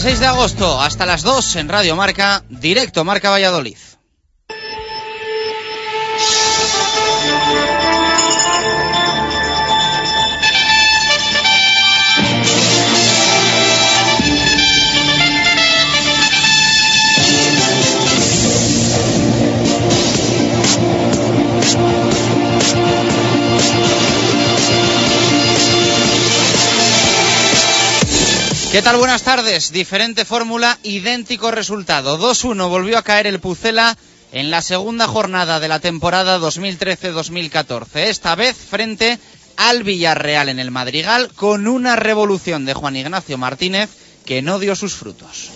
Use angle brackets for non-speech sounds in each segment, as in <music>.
Lunes 26 de agosto, hasta las 2 en Radio Marca, directo Marca Valladolid. ¿Qué tal? Buenas tardes. Diferente fórmula, idéntico resultado. 2-1 volvió a caer el Pucela en la segunda jornada de la temporada 2013-2014. Esta vez frente al Villarreal en el Madrigal con una revolución de Juan Ignacio Martínez que no dio sus frutos.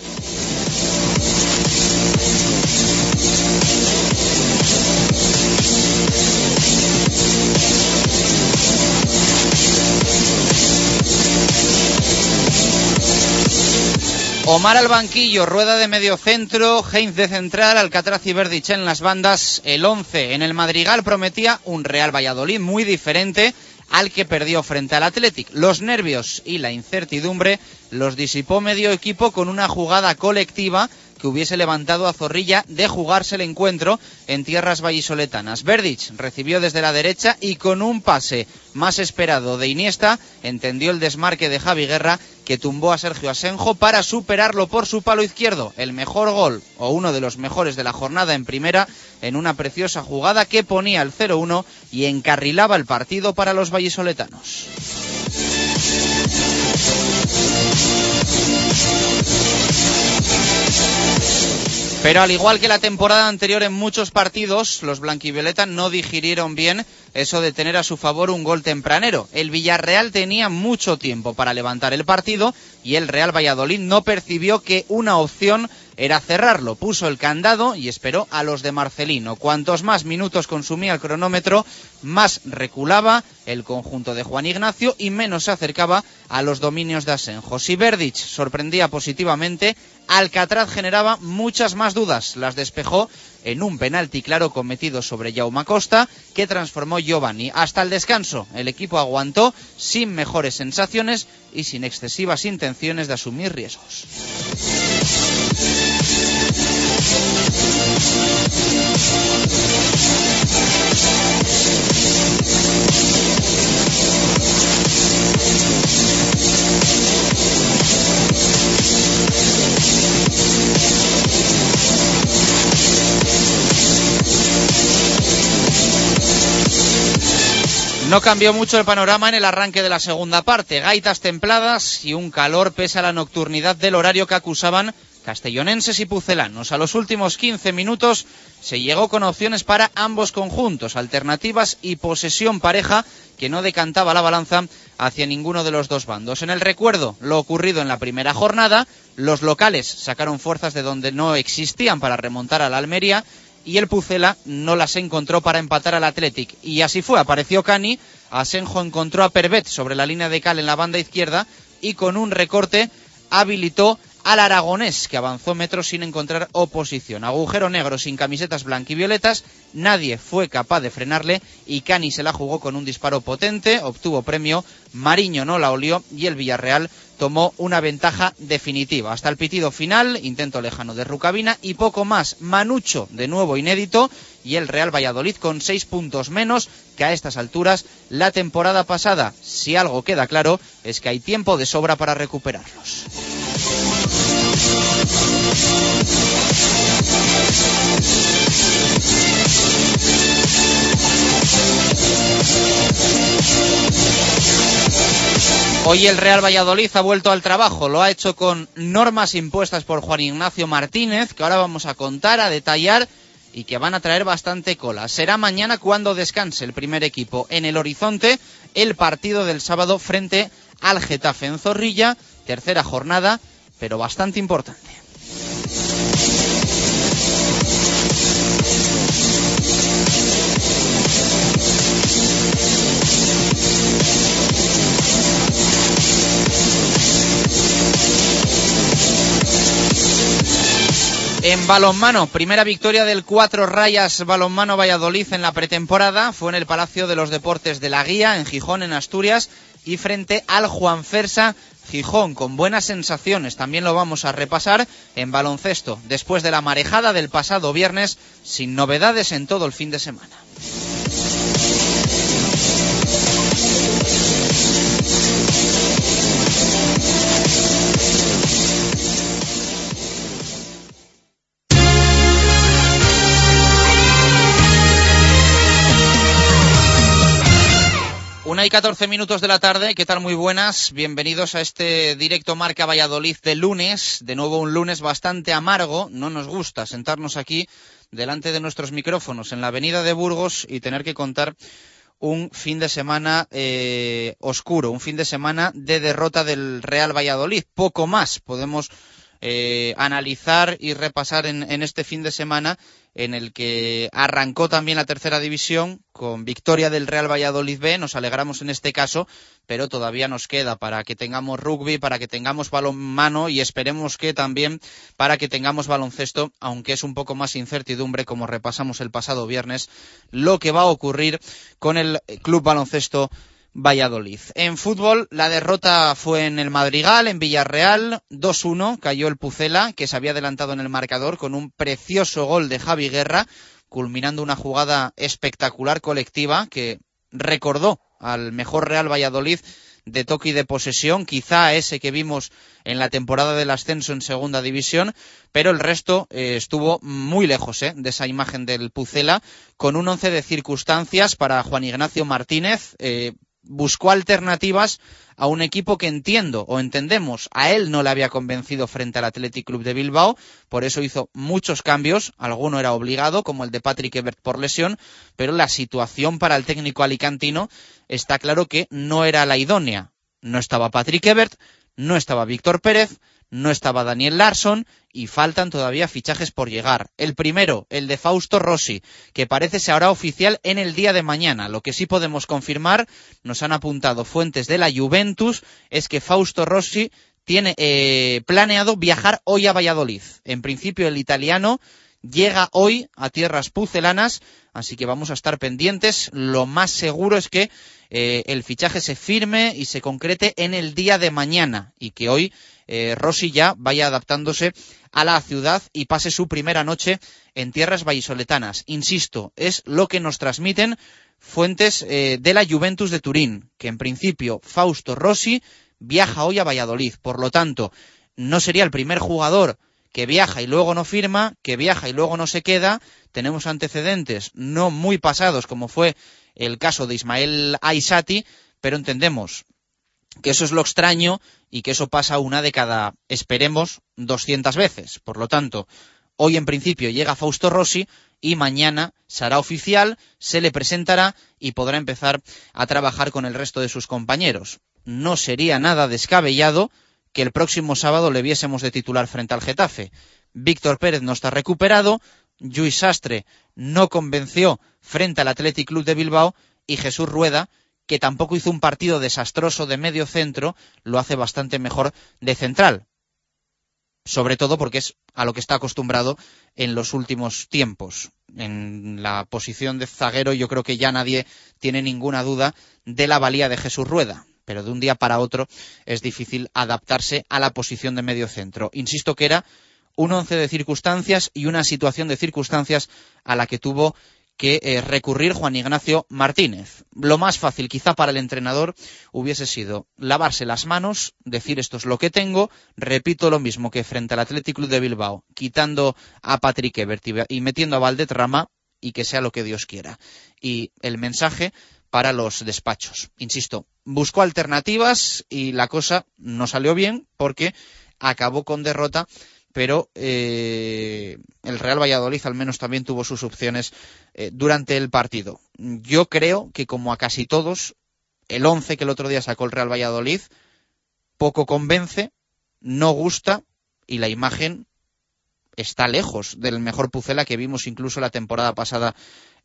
Omar al banquillo, Rueda de medio centro, Heinz de central, Alcatraz y Verdich en las bandas. El 11 en el Madrigal prometía un Real Valladolid muy diferente al que perdió frente al Athletic. Los nervios y la incertidumbre los disipó medio equipo con una jugada colectiva hubiese levantado a Zorrilla de jugarse el encuentro en tierras vallisoletanas. Verdich recibió desde la derecha y con un pase más esperado de Iniesta entendió el desmarque de Javi Guerra que tumbó a Sergio Asenjo para superarlo por su palo izquierdo. El mejor gol o uno de los mejores de la jornada en primera en una preciosa jugada que ponía el 0-1 y encarrilaba el partido para los vallisoletanos. Pero al igual que la temporada anterior en muchos partidos, los blanquivioleta no digirieron bien eso de tener a su favor un gol tempranero. El Villarreal tenía mucho tiempo para levantar el partido y el Real Valladolid no percibió que una opción era cerrarlo. Puso el candado y esperó a los de Marcelino. Cuantos más minutos consumía el cronómetro, más reculaba el conjunto de Juan Ignacio y menos se acercaba a los dominios de Asenjo. Si Verdich sorprendía positivamente, Alcatraz generaba muchas más dudas. Las despejó en un penalti claro cometido sobre Jaume Costa que transformó Giovanni. Hasta el descanso, el equipo aguantó sin mejores sensaciones y sin excesivas intenciones de asumir riesgos. No cambió mucho el panorama en el arranque de la segunda parte. Gaitas templadas y un calor pese a la nocturnidad del horario que acusaban castellonenses y pucelanos. A los últimos 15 minutos se llegó con opciones para ambos conjuntos, alternativas y posesión pareja que no decantaba la balanza hacia ninguno de los dos bandos. En el recuerdo, lo ocurrido en la primera jornada, los locales sacaron fuerzas de donde no existían para remontar a la Almería y el Pucela no las encontró para empatar al Athletic. Y así fue, apareció Cani, Asenjo encontró a Pervet sobre la línea de cal en la banda izquierda y con un recorte habilitó al aragonés, que avanzó metros sin encontrar oposición. Agujero negro sin camisetas blanquivioletas, nadie fue capaz de frenarle y Cani se la jugó con un disparo potente, obtuvo premio, Mariño no la olió y el Villarreal tomó una ventaja definitiva. Hasta el pitido final, intento lejano de Rucabina y poco más. Manucho, de nuevo inédito, y el Real Valladolid con seis puntos menos que a estas alturas la temporada pasada. Si algo queda claro, es que hay tiempo de sobra para recuperarlos. Hoy el Real Valladolid ha vuelto al trabajo, lo ha hecho con normas impuestas por Juan Ignacio Martínez, que ahora vamos a contar, a detallar y que van a traer bastante cola. Será mañana cuando descanse el primer equipo en el horizonte el partido del sábado frente al Getafe en Zorrilla, tercera jornada, pero bastante importante. En balonmano, primera victoria del cuatro rayas balonmano Valladolid en la pretemporada. Fue en el Palacio de los Deportes de la Guía, en Gijón, en Asturias, y frente al Juan Fersa Gijón con buenas sensaciones, también lo vamos a repasar en baloncesto, después de la marejada del pasado viernes, sin novedades en todo el fin de semana. Y 14 minutos de la tarde, ¿qué tal? Muy buenas, bienvenidos a este directo Marca Valladolid de lunes, de nuevo un lunes bastante amargo, no nos gusta sentarnos aquí delante de nuestros micrófonos en la avenida de Burgos y tener que contar un fin de semana eh, oscuro, un fin de semana de derrota del Real Valladolid, poco más podemos eh, analizar y repasar en, en este fin de semana en el que arrancó también la tercera división con victoria del Real Valladolid B. Nos alegramos en este caso, pero todavía nos queda para que tengamos rugby, para que tengamos balonmano y esperemos que también para que tengamos baloncesto, aunque es un poco más incertidumbre, como repasamos el pasado viernes, lo que va a ocurrir con el Club Baloncesto Valladolid. En fútbol, la derrota fue en el Madrigal, en Villarreal, 2-1, cayó el Pucela, que se había adelantado en el marcador con un precioso gol de Javi Guerra, culminando una jugada espectacular colectiva que recordó al mejor Real Valladolid de toque y de posesión, quizá ese que vimos en la temporada del ascenso en segunda división, pero el resto eh, estuvo muy lejos eh, de esa imagen del Pucela, con un once de circunstancias para Juan Ignacio Martínez, eh, buscó alternativas a un equipo que entiendo o entendemos a él no le había convencido frente al Athletic Club de Bilbao, por eso hizo muchos cambios, alguno era obligado, como el de Patrick Ebert por lesión, pero la situación para el técnico alicantino está claro que no era la idónea. No estaba Patrick Ebert, no estaba Víctor Pérez, no estaba Daniel Larson y faltan todavía fichajes por llegar. El primero, el de Fausto Rossi, que parece se hará oficial en el día de mañana. Lo que sí podemos confirmar, nos han apuntado fuentes de la Juventus, es que Fausto Rossi tiene eh, planeado viajar hoy a Valladolid. En principio el italiano llega hoy a tierras pucelanas, así que vamos a estar pendientes. Lo más seguro es que eh, el fichaje se firme y se concrete en el día de mañana y que hoy eh, Rossi ya vaya adaptándose a la ciudad y pase su primera noche en tierras vallisoletanas. Insisto, es lo que nos transmiten fuentes eh, de la Juventus de Turín, que en principio Fausto Rossi viaja hoy a Valladolid. Por lo tanto, no sería el primer jugador que viaja y luego no firma, que viaja y luego no se queda. Tenemos antecedentes no muy pasados, como fue el caso de Ismael Aisati, pero entendemos que eso es lo extraño y que eso pasa una de cada, esperemos, 200 veces. Por lo tanto, hoy en principio llega Fausto Rossi y mañana será oficial, se le presentará y podrá empezar a trabajar con el resto de sus compañeros. No sería nada descabellado que el próximo sábado le viésemos de titular frente al Getafe. Víctor Pérez no está recuperado, Luis Sastre no convenció frente al Athletic Club de Bilbao y Jesús Rueda, que tampoco hizo un partido desastroso de medio centro, lo hace bastante mejor de central. Sobre todo porque es a lo que está acostumbrado en los últimos tiempos. En la posición de zaguero yo creo que ya nadie tiene ninguna duda de la valía de Jesús Rueda pero de un día para otro es difícil adaptarse a la posición de medio centro. Insisto que era un once de circunstancias y una situación de circunstancias a la que tuvo que eh, recurrir Juan Ignacio Martínez. Lo más fácil quizá para el entrenador hubiese sido lavarse las manos, decir esto es lo que tengo, repito lo mismo que frente al Athletic Club de Bilbao, quitando a Patrick Ebert y metiendo a Valdetrama y que sea lo que Dios quiera. Y el mensaje para los despachos. Insisto, buscó alternativas y la cosa no salió bien porque acabó con derrota pero eh, el Real Valladolid al menos también tuvo sus opciones eh, durante el partido. Yo creo que como a casi todos, el 11 que el otro día sacó el Real Valladolid poco convence, no gusta y la imagen está lejos del mejor Pucela que vimos incluso la temporada pasada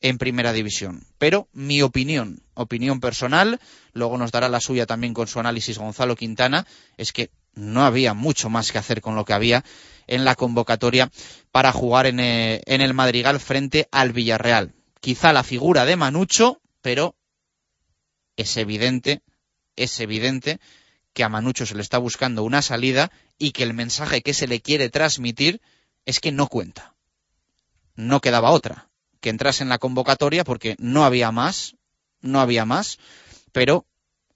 en primera división. Pero mi opinión, opinión personal, luego nos dará la suya también con su análisis Gonzalo Quintana, es que no había mucho más que hacer con lo que había en la convocatoria para jugar eh, en, el Madrigal frente al Villarreal. Quizá la figura de Manucho, pero es evidente, es evidente que a Manucho se le está buscando una salida y que el mensaje que se le quiere transmitir es que no cuenta. No quedaba otra que entrase en la convocatoria porque no había más, no había más, pero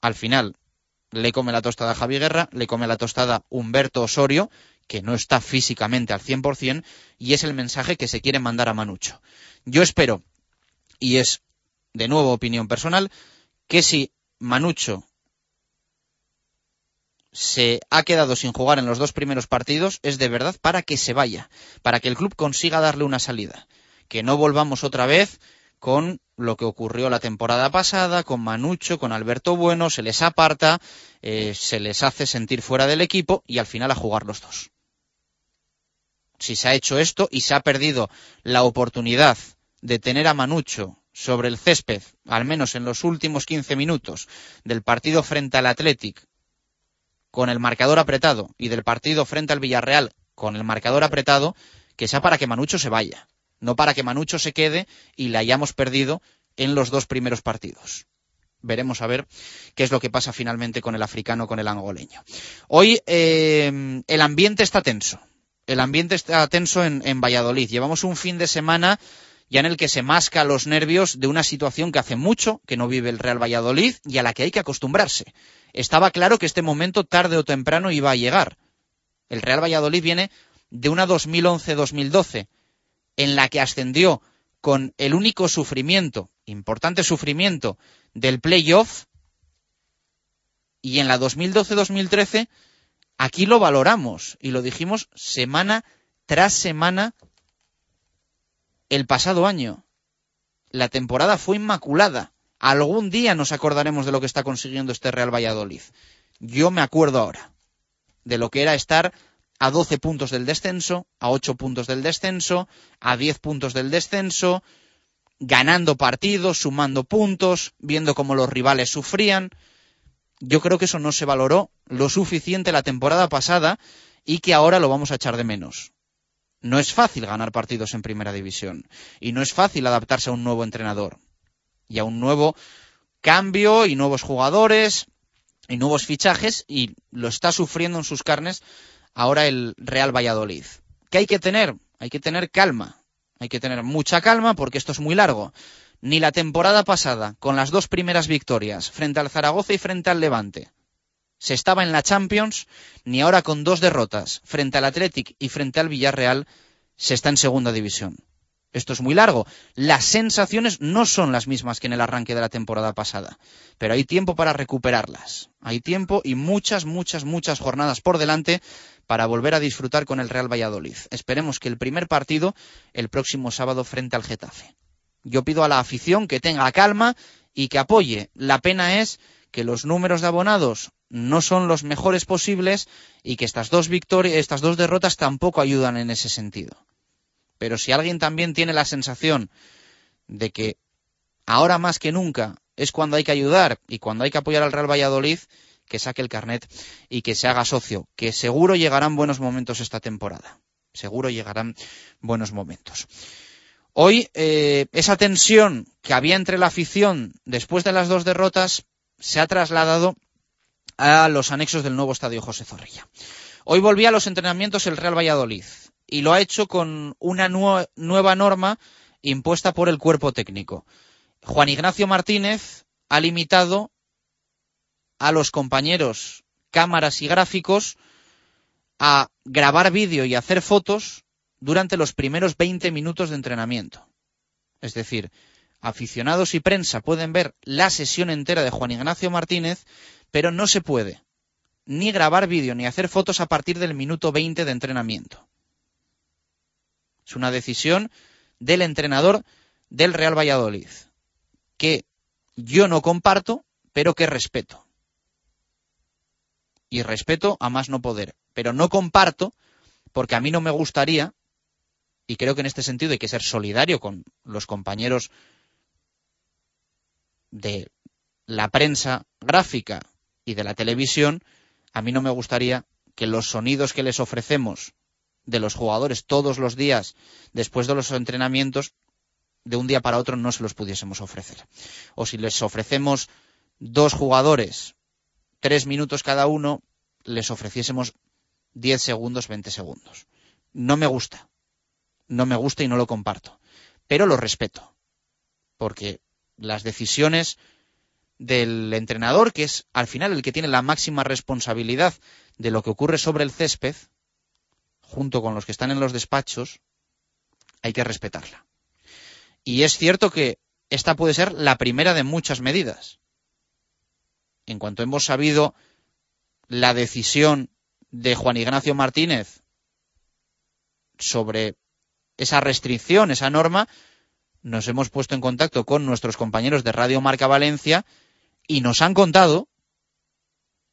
al final le come la tostada Javi Guerra, le come la tostada Humberto Osorio, que no está físicamente al 100%, y es el mensaje que se quiere mandar a Manucho. Yo espero, y es de nuevo opinión personal, que si Manucho se ha quedado sin jugar en los dos primeros partidos, es de verdad para que se vaya, para que el club consiga darle una salida. Que no volvamos otra vez con lo que ocurrió la temporada pasada, con Manucho, con Alberto Bueno, se les aparta, eh, se les hace sentir fuera del equipo y al final a jugar los dos. Si se ha hecho esto y se ha perdido la oportunidad de tener a Manucho sobre el césped, al menos en los últimos 15 minutos del partido frente al Athletic, con el marcador apretado, y del partido frente al Villarreal con el marcador apretado, que sea para que Manucho se vaya no para que Manucho se quede y la hayamos perdido en los dos primeros partidos. Veremos a ver qué es lo que pasa finalmente con el africano, con el angoleño. Hoy eh, el ambiente está tenso. El ambiente está tenso en, en Valladolid. Llevamos un fin de semana ya en el que se masca los nervios de una situación que hace mucho que no vive el Real Valladolid y a la que hay que acostumbrarse. Estaba claro que este momento tarde o temprano iba a llegar. El Real Valladolid viene de una 2011-2012 en la que ascendió con el único sufrimiento, importante sufrimiento, del playoff, y en la 2012-2013, aquí lo valoramos y lo dijimos semana tras semana el pasado año. La temporada fue inmaculada. Algún día nos acordaremos de lo que está consiguiendo este Real Valladolid. Yo me acuerdo ahora de lo que era estar a 12 puntos del descenso, a 8 puntos del descenso, a 10 puntos del descenso, ganando partidos, sumando puntos, viendo cómo los rivales sufrían. Yo creo que eso no se valoró lo suficiente la temporada pasada y que ahora lo vamos a echar de menos. No es fácil ganar partidos en primera división y no es fácil adaptarse a un nuevo entrenador y a un nuevo cambio y nuevos jugadores y nuevos fichajes y lo está sufriendo en sus carnes ahora el Real Valladolid. ¿Qué hay que tener? Hay que tener calma. Hay que tener mucha calma porque esto es muy largo. Ni la temporada pasada, con las dos primeras victorias, frente al Zaragoza y frente al Levante, se estaba en la Champions, ni ahora con dos derrotas, frente al Athletic y frente al Villarreal, se está en segunda división. Esto es muy largo. Las sensaciones no son las mismas que en el arranque de la temporada pasada, pero hay tiempo para recuperarlas. Hay tiempo y muchas, muchas, muchas jornadas por delante para volver a disfrutar con el Real Valladolid. Esperemos que el primer partido el próximo sábado frente al Getafe. Yo pido a la afición que tenga calma y que apoye. La pena es que los números de abonados no son los mejores posibles y que estas dos victorias, estas dos derrotas tampoco ayudan en ese sentido. Pero si alguien también tiene la sensación de que ahora más que nunca es cuando hay que ayudar y cuando hay que apoyar al Real Valladolid, que saque el carnet y que se haga socio, que seguro llegarán buenos momentos esta temporada. Seguro llegarán buenos momentos. Hoy eh, esa tensión que había entre la afición después de las dos derrotas se ha trasladado a los anexos del nuevo estadio José Zorrilla. Hoy volvía a los entrenamientos el Real Valladolid y lo ha hecho con una nueva norma impuesta por el cuerpo técnico. Juan Ignacio Martínez ha limitado a los compañeros cámaras y gráficos a grabar vídeo y hacer fotos durante los primeros 20 minutos de entrenamiento. Es decir, aficionados y prensa pueden ver la sesión entera de Juan Ignacio Martínez, pero no se puede ni grabar vídeo ni hacer fotos a partir del minuto 20 de entrenamiento. Es una decisión del entrenador del Real Valladolid, que yo no comparto, pero que respeto. Y respeto a más no poder. Pero no comparto porque a mí no me gustaría, y creo que en este sentido hay que ser solidario con los compañeros de la prensa gráfica y de la televisión, a mí no me gustaría que los sonidos que les ofrecemos de los jugadores todos los días después de los entrenamientos, de un día para otro no se los pudiésemos ofrecer. O si les ofrecemos dos jugadores, tres minutos cada uno, les ofreciésemos diez segundos, veinte segundos. No me gusta. No me gusta y no lo comparto. Pero lo respeto. Porque las decisiones del entrenador, que es al final el que tiene la máxima responsabilidad de lo que ocurre sobre el césped, junto con los que están en los despachos, hay que respetarla. Y es cierto que esta puede ser la primera de muchas medidas. En cuanto hemos sabido la decisión de Juan Ignacio Martínez sobre esa restricción, esa norma, nos hemos puesto en contacto con nuestros compañeros de Radio Marca Valencia y nos han contado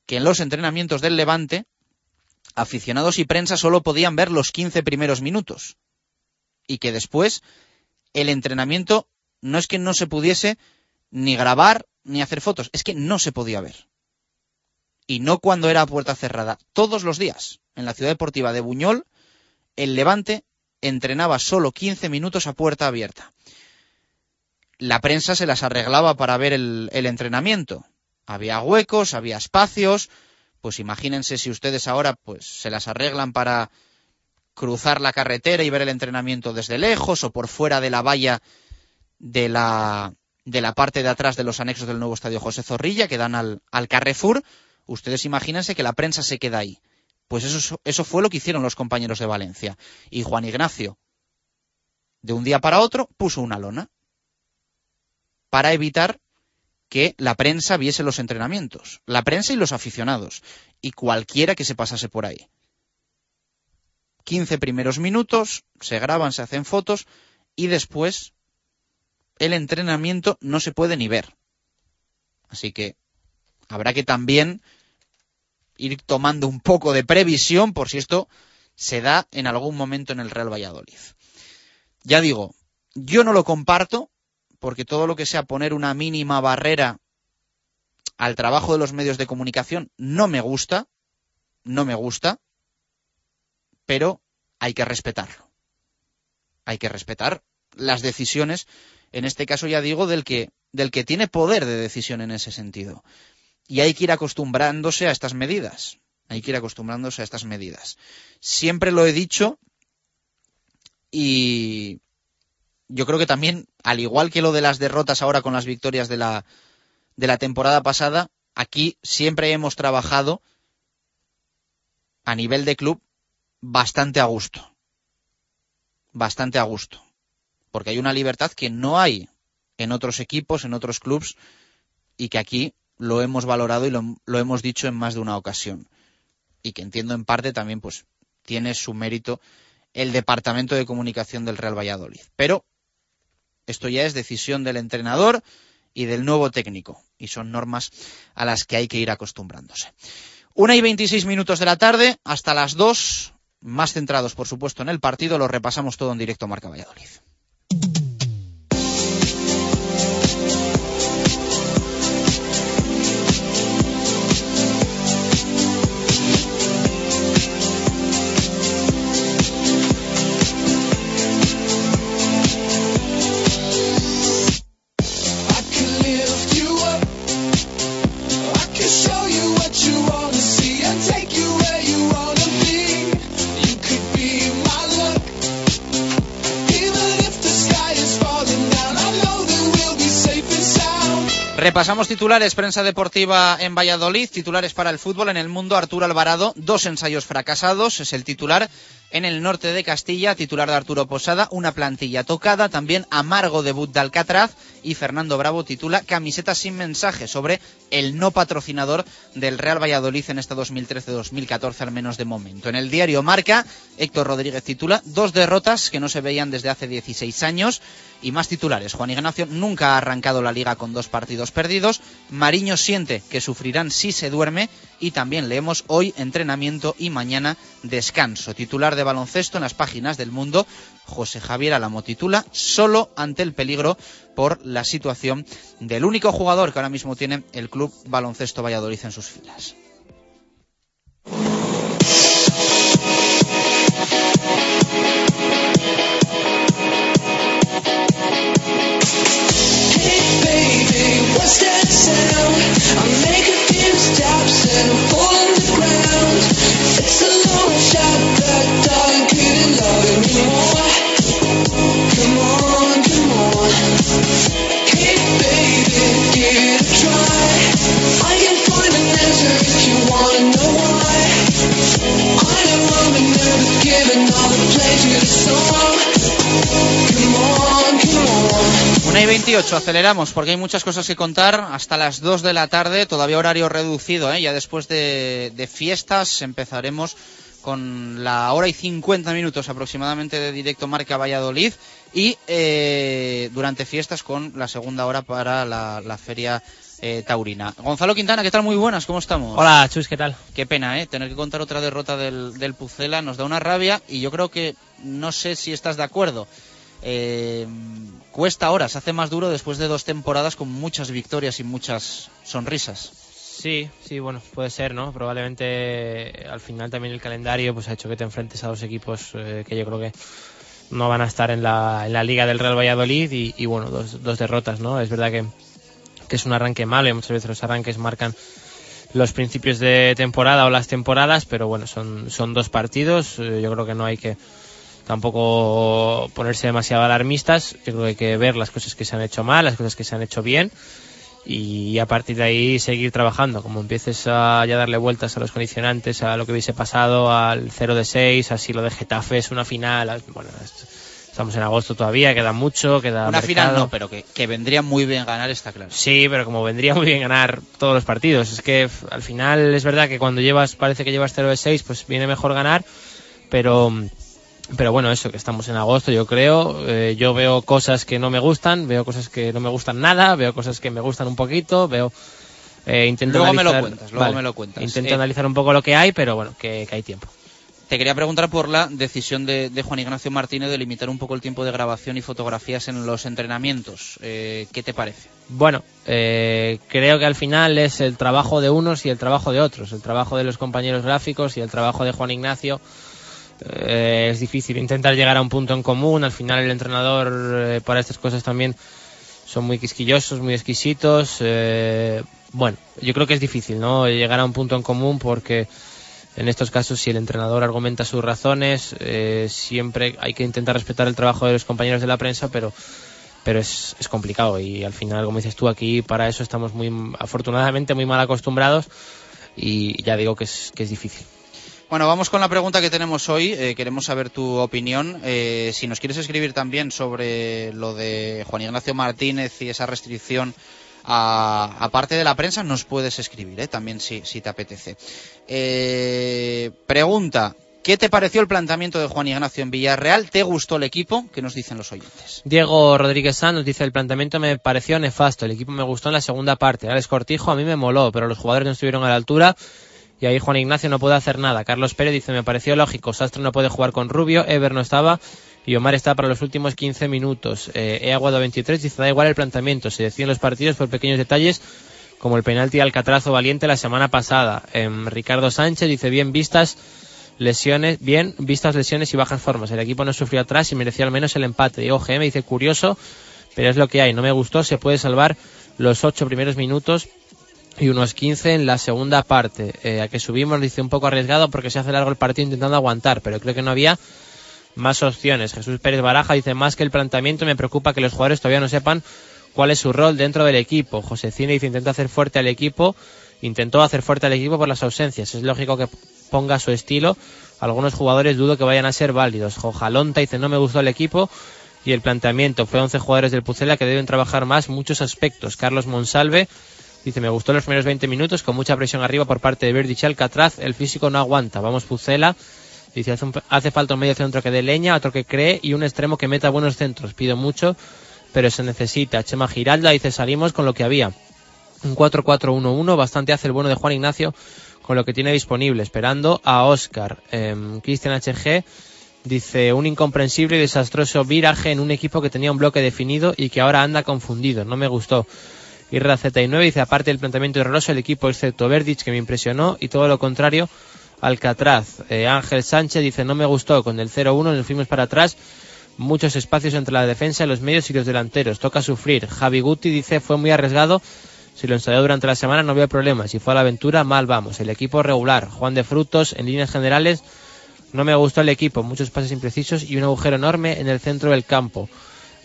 que en los entrenamientos del Levante, aficionados y prensa solo podían ver los 15 primeros minutos y que después el entrenamiento no es que no se pudiese ni grabar ni hacer fotos, es que no se podía ver. Y no cuando era a puerta cerrada, todos los días. En la ciudad deportiva de Buñol, el Levante entrenaba solo 15 minutos a puerta abierta la prensa se las arreglaba para ver el, entrenamiento. Había huecos, había espacios, pues imagínense si ustedes ahora pues se las arreglan para cruzar la carretera y ver el entrenamiento desde lejos o por fuera de la valla de la, de la parte de atrás de los anexos del nuevo estadio José Zorrilla que dan al, al Carrefour, ustedes imagínense que la prensa se queda ahí. Pues eso, eso fue lo que hicieron los compañeros de Valencia. Y Juan Ignacio, de un día para otro, puso una lona para evitar que la prensa viese los entrenamientos, la prensa y los aficionados, y cualquiera que se pasase por ahí. 15 primeros minutos, se graban, se hacen fotos, y después el entrenamiento no se puede ni ver. Así que habrá que también ir tomando un poco de previsión por si esto se da en algún momento en el Real Valladolid. Ya digo, yo no lo comparto, porque todo lo que sea poner una mínima barrera al trabajo de los medios de comunicación no me gusta, no me gusta, pero hay que respetarlo. Hay que respetar las decisiones, en este caso ya digo, del que, del que tiene poder de decisión en ese sentido. Y hay que ir acostumbrándose a estas medidas. Hay que ir acostumbrándose a estas medidas. Siempre lo he dicho y yo creo que también, al igual que lo de las derrotas ahora con las victorias de la, de la temporada pasada, aquí siempre hemos trabajado a nivel de club bastante a gusto. Bastante a gusto. Porque hay una libertad que no hay en otros equipos, en otros clubes, y que aquí lo hemos valorado y lo, hemos dicho en más de una ocasión. Y que entiendo en parte también, pues, tiene su mérito el departamento de comunicación del Real Valladolid. Pero esto ya es decisión del entrenador y del nuevo técnico, y son normas a las que hay que ir acostumbrándose. Una y veintiséis minutos de la tarde, hasta las dos, más centrados, por supuesto, en el partido, lo repasamos todo en directo Marca Valladolid. Repasamos titulares, prensa deportiva en Valladolid, titulares para el fútbol en el mundo, Arturo Alvarado, dos ensayos fracasados, es el titular en el norte de Castilla, titular de Arturo Posada, una plantilla tocada, también amargo debut de Alcatraz y Fernando Bravo titula Camiseta sin mensaje sobre el no patrocinador del Real Valladolid en esta 2013-2014 al menos de momento. En el diario Marca, Héctor Rodríguez titula dos derrotas que no se veían desde hace 16 años y más titulares. Juan Ignacio nunca ha arrancado la liga con dos partidos perdidos. Mariño siente que sufrirán si se duerme y también leemos hoy entrenamiento y mañana descanso. Titular de baloncesto en las páginas del mundo, José Javier Alamo titula solo ante el peligro por la situación del único jugador que ahora mismo tiene el club baloncesto Valladolid en sus filas. 28, aceleramos porque hay muchas cosas que contar hasta las 2 de la tarde, todavía horario reducido, ¿eh? ya después de, de fiestas empezaremos con la hora y 50 minutos aproximadamente de directo Marca Valladolid y eh, durante fiestas con la segunda hora para la, la feria eh, taurina. Gonzalo Quintana, ¿qué tal? Muy buenas, ¿cómo estamos? Hola, Chus, ¿qué tal? Qué pena, ¿eh? Tener que contar otra derrota del, del Pucela nos da una rabia y yo creo que, no sé si estás de acuerdo, eh, cuesta ahora, se hace más duro después de dos temporadas con muchas victorias y muchas sonrisas. Sí, sí, bueno, puede ser, ¿no? Probablemente al final también el calendario pues ha hecho que te enfrentes a dos equipos eh, que yo creo que no van a estar en la, en la liga del Real Valladolid y, y bueno, dos, dos, derrotas, ¿no? Es verdad que, que, es un arranque malo y muchas veces los arranques marcan los principios de temporada o las temporadas, pero bueno, son, son dos partidos, eh, yo creo que no hay que tampoco ponerse demasiado alarmistas, yo creo que hay que ver las cosas que se han hecho mal, las cosas que se han hecho bien y a partir de ahí seguir trabajando. Como empieces a ya darle vueltas a los condicionantes, a lo que hubiese pasado, al 0 de 6, así lo de Getafe es una final. Bueno, estamos en agosto todavía, queda mucho, queda. Una mercado. final no, pero que, que, vendría muy bien ganar, está claro. Sí, pero como vendría muy bien ganar todos los partidos. Es que al final es verdad que cuando llevas, parece que llevas 0 de 6, pues viene mejor ganar, pero pero bueno, eso, que estamos en agosto, yo creo. Eh, yo veo cosas que no me gustan, veo cosas que no me gustan nada, veo cosas que me gustan un poquito, veo. Eh, intento luego analizar, me lo cuentas, luego vale, me lo cuentas. Intento Eh, analizar un poco lo que hay, pero bueno, que, que hay tiempo. Te quería preguntar por la decisión de, de, Juan Ignacio Martínez de limitar un poco el tiempo de grabación y fotografías en los entrenamientos. Eh, ¿Qué te parece? Bueno, eh, creo que al final es el trabajo de unos y el trabajo de otros. El trabajo de los compañeros gráficos y el trabajo de Juan Ignacio eh, es difícil intentar llegar a un punto en común. Al final el entrenador eh, para estas cosas también son muy quisquillosos, muy exquisitos. Eh, bueno, yo creo que es difícil, ¿no? Llegar a un punto en común porque en estos casos si el entrenador argumenta sus razones, eh, siempre hay que intentar respetar el trabajo de los compañeros de la prensa, pero pero es, es complicado y al final, como dices tú, aquí para eso estamos muy afortunadamente muy mal acostumbrados y ya digo que es, que es difícil. Bueno, vamos con la pregunta que tenemos hoy. Eh, queremos saber tu opinión. Eh, si nos quieres escribir también sobre lo de Juan Ignacio Martínez y esa restricción a, parte de la prensa, nos puedes escribir eh, también si, te apetece. pregunta. ¿Qué te pareció el planteamiento de Juan Ignacio en Villarreal? ¿Te gustó el equipo? ¿Qué nos dicen los oyentes? Diego Rodríguez Sanz nos dice, el planteamiento me pareció nefasto, el equipo me gustó en la segunda parte. Alex Cortijo a mí me moló, pero los jugadores no estuvieron a la altura y ahí Juan Ignacio no puede hacer nada. Carlos Pérez dice, me pareció lógico, Sastre no puede jugar con Rubio, Ever no estaba y Omar está para los últimos 15 minutos. Eh, he aguado 23 dice, da igual el planteamiento, se deciden los partidos por pequeños detalles como el penalti de Alcatrazo Valiente la semana pasada. Em, Ricardo Sánchez dice, bien vistas lesiones, bien vistas lesiones y bajas formas. El equipo no sufrió atrás y merecía al menos el empate. Diego GM dice, curioso, pero es lo que hay, no me gustó, se puede salvar los ocho primeros minutos y unos 15 en la segunda parte. Eh, a que subimos, dice un poco arriesgado porque se hace largo el partido intentando aguantar, pero creo que no había más opciones. Jesús Pérez Baraja dice más que el planteamiento, me preocupa que los jugadores todavía no sepan cuál es su rol dentro del equipo. José Cine dice intenta hacer fuerte al equipo, intentó hacer fuerte al equipo por las ausencias. Es lógico que ponga su estilo. Algunos jugadores dudo que vayan a ser válidos. Jojalonta dice no me gustó el equipo y el planteamiento. Fue 11 jugadores del Pucela que deben trabajar más muchos aspectos. Carlos Monsalve Dice, me gustó los primeros 20 minutos con mucha presión arriba por parte de Verdi y Alcatraz. El físico no aguanta. Vamos Pucela. Dice, hace, falta un medio centro que dé leña, otro que cree y un extremo que meta buenos centros. Pido mucho, pero se necesita. Chema Giralda dice, salimos con lo que había. Un 4-4-1-1, bastante hace el bueno de Juan Ignacio con lo que tiene disponible, esperando a Oscar. Em, Cristian HG dice, un incomprensible y desastroso viraje en un equipo que tenía un bloque definido y que ahora anda confundido. No me gustó. Irra Z9 dice, aparte del planteamiento horroroso, el equipo excepto Verdic que me impresionó y todo lo contrario, Alcatraz. Eh, Ángel Sánchez dice, no me gustó, con el 0-1 nos fuimos para atrás, muchos espacios entre la defensa, los medios y los delanteros, toca sufrir. Javi Guti dice, fue muy arriesgado, si lo ensayó durante la semana no había problema, si fue a la aventura, mal vamos. El equipo regular, Juan de Frutos, en líneas generales, no me gustó el equipo, muchos pases imprecisos y un agujero enorme en el centro del campo.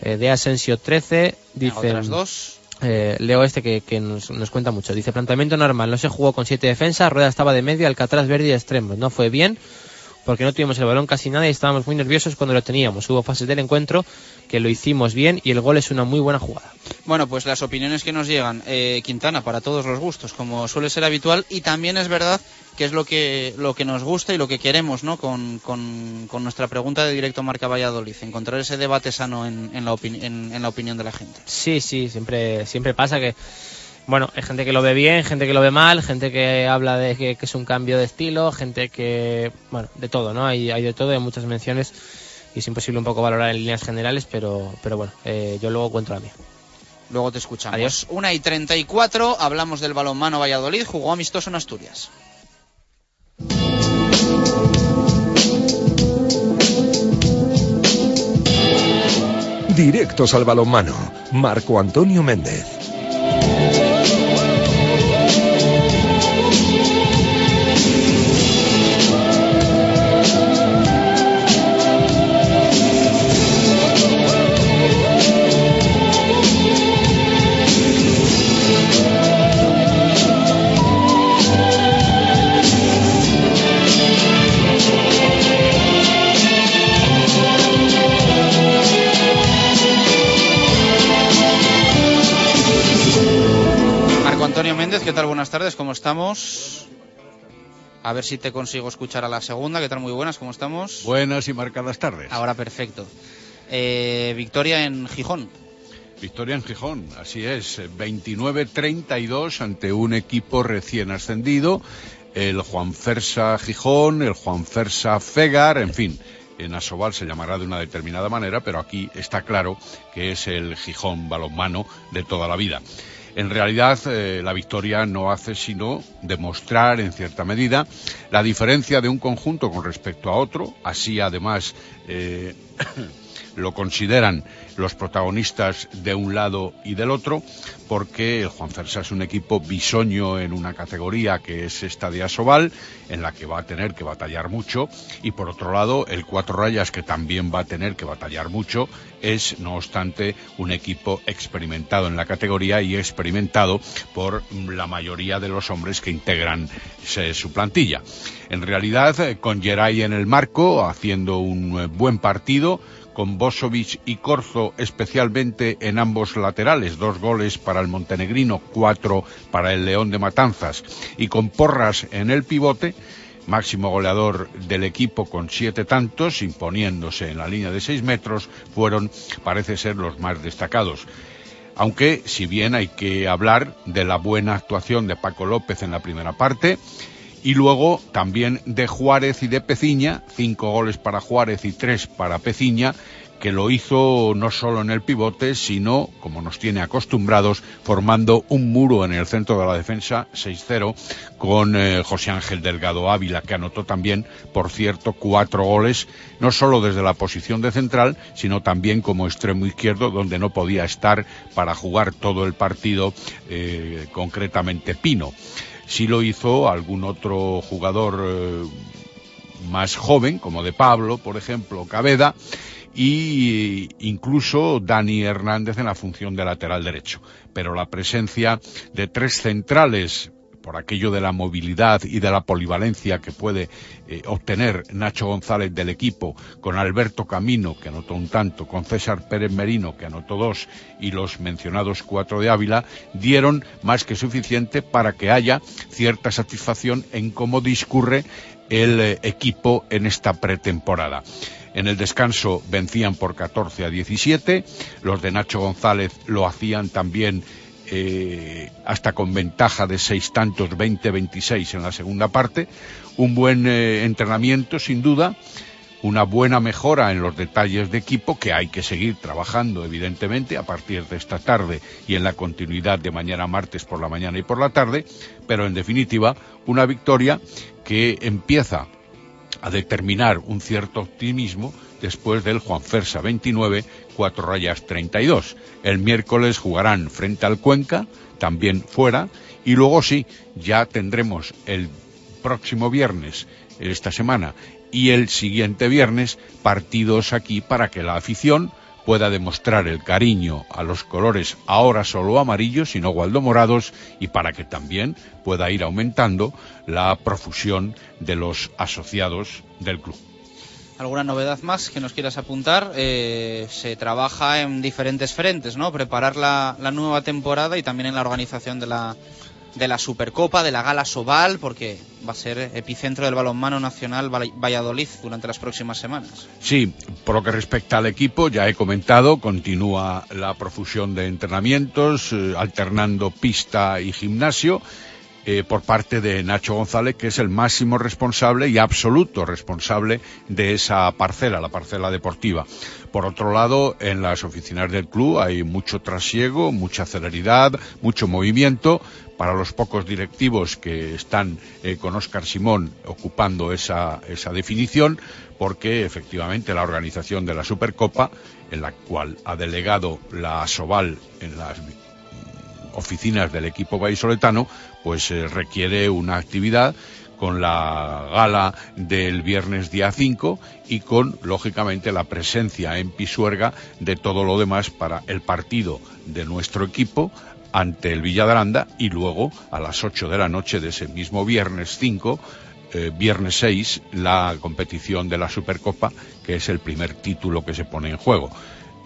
Eh, de Asensio 13 dice... dos. Eh, leo este que, nos, cuenta mucho. Dice, planteamiento normal, no se jugó con siete defensas, Rueda estaba de medio, Alcatraz verde y extremo. No fue bien porque no tuvimos el balón casi nada y estábamos muy nerviosos cuando lo teníamos. Hubo fases del encuentro que lo hicimos bien y el gol es una muy buena jugada. Bueno, pues las opiniones que nos llegan, eh, Quintana, para todos los gustos, como suele ser habitual, y también es verdad que es lo que, lo que nos gusta y lo que queremos ¿no? con, con, nuestra pregunta de directo Marca Valladolid, encontrar ese debate sano en, en, la, en, la opinión de la gente. Sí, sí, siempre, siempre pasa que bueno, hay gente que lo ve bien, gente que lo ve mal, gente que habla de que, es un cambio de estilo, gente que, bueno, de todo, ¿no? Hay, hay de todo, hay muchas menciones y es imposible un poco valorar en líneas generales, pero, pero bueno, eh, yo luego cuento la mía. Luego te escuchamos. Adiós. Una y 34, hablamos del balonmano Valladolid, jugó amistoso en Asturias. Directos al balonmano. Marco Antonio Méndez. ¿Qué tal? Buenas tardes, ¿cómo estamos? A ver si te consigo escuchar a la segunda. ¿Qué tal? Muy buenas, ¿cómo estamos? Buenas y marcadas tardes. Ahora perfecto. Eh, victoria en Gijón. Victoria en Gijón, así es. 29-32 ante un equipo recién ascendido. El Juan Fersa Gijón, el Juan Fersa Fegar, en fin. En Asobal se llamará de una determinada manera, pero aquí está claro que es el Gijón balonmano de toda la vida. En realidad, eh, la victoria no hace sino demostrar, en cierta medida, la diferencia de un conjunto con respecto a otro. Así, además, eh, <coughs> lo consideran los protagonistas de un lado y del otro, porque el Juan Fersa es un equipo bisoño en una categoría que es esta de Asobal, en la que va a tener que batallar mucho, y por otro lado, el Cuatro Rayas, que también va a tener que batallar mucho, es, no obstante, un equipo experimentado en la categoría y experimentado por la mayoría de los hombres que integran su plantilla. En realidad, eh, con Geray en el marco, haciendo un eh, buen partido, con Bosovic y Corzo especialmente en ambos laterales, dos goles para el montenegrino, cuatro para el León de Matanzas, y con Porras en el pivote, máximo goleador del equipo con siete tantos, imponiéndose en la línea de seis metros, fueron, parece ser, los más destacados. Aunque, si bien hay que hablar de la buena actuación de Paco López en la primera parte, y luego también de Juárez y de Peciña, cinco goles para Juárez y tres para Peciña, que lo hizo no solo en el pivote, sino, como nos tiene acostumbrados, formando un muro en el centro de la defensa 6-0 con eh, José Ángel Delgado Ávila, que anotó también, por cierto, cuatro goles, no solo desde la posición de central, sino también como extremo izquierdo, donde no podía estar para jugar todo el partido, eh, concretamente Pino si lo hizo algún otro jugador eh, más joven, como de Pablo, por ejemplo, Cabeda, y incluso Dani Hernández en la función de lateral derecho. Pero la presencia de tres centrales por aquello de la movilidad y de la polivalencia que puede eh, obtener Nacho González del equipo, con Alberto Camino, que anotó un tanto, con César Pérez Merino, que anotó dos, y los mencionados cuatro de Ávila, dieron más que suficiente para que haya cierta satisfacción en cómo discurre el eh, equipo en esta pretemporada. En el descanso vencían por 14 a 17, los de Nacho González lo hacían también eh, hasta con ventaja de seis tantos, 20-26 en la segunda parte. Un buen eh, entrenamiento, sin duda. Una buena mejora en los detalles de equipo que hay que seguir trabajando, evidentemente, a partir de esta tarde y en la continuidad de mañana martes por la mañana y por la tarde. Pero, en definitiva, una victoria que empieza a determinar un cierto optimismo después del Juan Fersa 29, 4 rayas 32. El miércoles jugarán frente al Cuenca, también fuera, y luego sí, ya tendremos el próximo viernes, esta semana, y el siguiente viernes, partidos aquí para que la afición pueda demostrar el cariño a los colores ahora solo amarillos y no morados y para que también pueda ir aumentando la profusión de los asociados del club. ¿Alguna novedad más que nos quieras apuntar? Eh, se trabaja en diferentes frentes, ¿no? Preparar la, nueva temporada y también en la organización de la, de la Supercopa, de la Gala Sobal, porque va a ser epicentro del balonmano nacional Valladolid durante las próximas semanas. Sí, por lo que respecta al equipo, ya he comentado, continúa la profusión de entrenamientos, eh, alternando pista y gimnasio eh, por parte de Nacho González, que es el máximo responsable y absoluto responsable de esa parcela, la parcela deportiva. Por otro lado, en las oficinas del club hay mucho trasiego, mucha celeridad, mucho movimiento. Para los pocos directivos que están eh, con Óscar Simón ocupando esa, esa definición, porque efectivamente la organización de la Supercopa, en la cual ha delegado la Soval en las oficinas del equipo vallisoletano, pues eh, requiere una actividad con la gala del viernes día 5 y con, lógicamente, la presencia en Pisuerga de todo lo demás para el partido de nuestro equipo ante el Villadranda y luego a las 8 de la noche de ese mismo viernes 5 eh, viernes 6 la competición de la Supercopa, que es el primer título que se pone en juego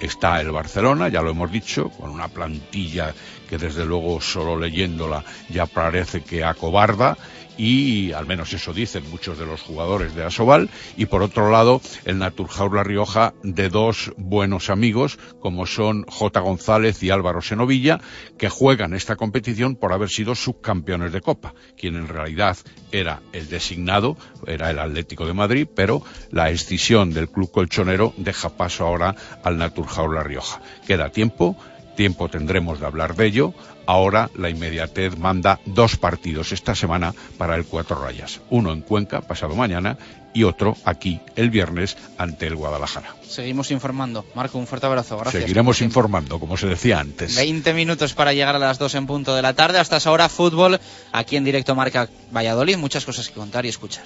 está el Barcelona, ya lo hemos dicho, con una plantilla que desde luego solo leyéndola ya parece que acobarda y al menos eso dicen muchos de los jugadores de Asobal y por otro lado el Naturjaula Rioja de dos buenos amigos como son J. González y Álvaro Senovilla que juegan esta competición por haber sido subcampeones de Copa, quien en realidad era el designado, era el Atlético de Madrid, pero la escisión del club colchonero deja paso ahora al Naturjaula Rioja. Queda tiempo tiempo tendremos de hablar de ello. Ahora la inmediatez manda dos partidos esta semana para el Cuatro Rayas. Uno en Cuenca, pasado mañana, y otro aquí el viernes ante el Guadalajara. Seguimos informando. Marco, un fuerte abrazo. Gracias. Seguiremos informando, como se decía antes. 20 minutos para llegar a las 2 en punto de la tarde. Hasta esa hora, fútbol aquí en directo Marca Valladolid. Muchas cosas que contar y escuchar.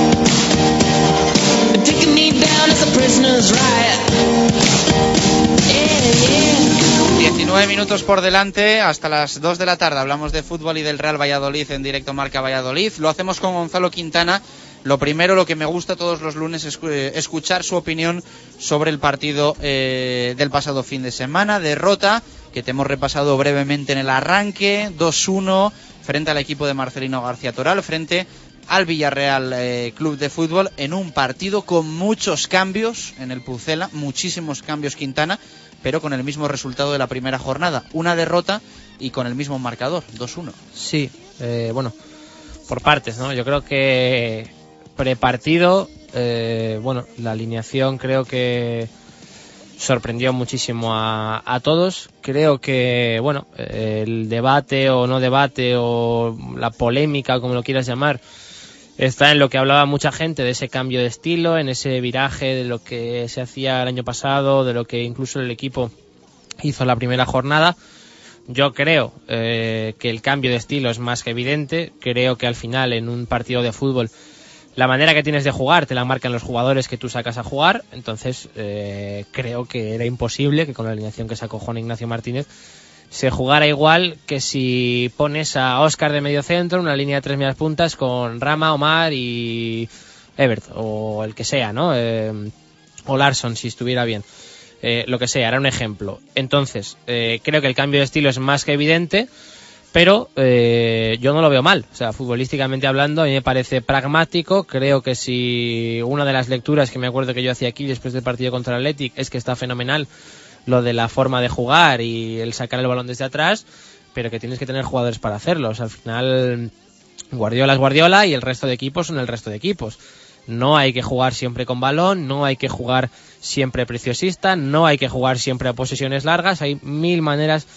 minutos por delante, hasta las 2 de la tarde hablamos de fútbol y del Real Valladolid en directo Marca Valladolid. Lo hacemos con Gonzalo Quintana. Lo primero, lo que me gusta todos los lunes es eh, escuchar su opinión sobre el partido eh, del pasado fin de semana. Derrota que te hemos repasado brevemente en el arranque, 2-1 frente al equipo de Marcelino García Toral, frente al Villarreal eh, Club de Fútbol en un partido con muchos cambios en el Pucela, muchísimos cambios Quintana, pero con el mismo resultado de la primera jornada. Una derrota y con el mismo marcador, 2-1. Sí, eh, bueno, por partes, ¿no? Yo creo que prepartido, eh, bueno, la alineación creo que sorprendió muchísimo a, a, todos. Creo que, bueno, el debate o no debate o la polémica, como lo quieras llamar, está en lo que hablaba mucha gente de ese cambio de estilo, en ese viraje de lo que se hacía el año pasado, de lo que incluso el equipo hizo la primera jornada. Yo creo eh, que el cambio de estilo es más que evidente. Creo que al final en un partido de fútbol la manera que tienes de jugar te la marcan los jugadores que tú sacas a jugar. Entonces eh, creo que era imposible que con la alineación que sacó Juan Ignacio Martínez se jugara igual que si pones a Oscar de medio centro, una línea de tres medias puntas con Rama, Omar y Ebert, o el que sea, ¿no? Eh, o Larson, si estuviera bien. Eh, lo que sea, era un ejemplo. Entonces, eh, creo que el cambio de estilo es más que evidente, pero yo no lo veo mal. O sea, futbolísticamente hablando, a mí me parece pragmático. Creo que si una de las lecturas que me acuerdo que yo hacía aquí después del partido contra el Athletic es que está fenomenal lo de la forma de jugar y el sacar el balón desde atrás, pero que tienes que tener jugadores para hacerlo. al final, Guardiola es Guardiola y el resto de equipos son el resto de equipos. No hay que jugar siempre con balón, no hay que jugar siempre preciosista, no hay que jugar siempre a posesiones largas, hay mil maneras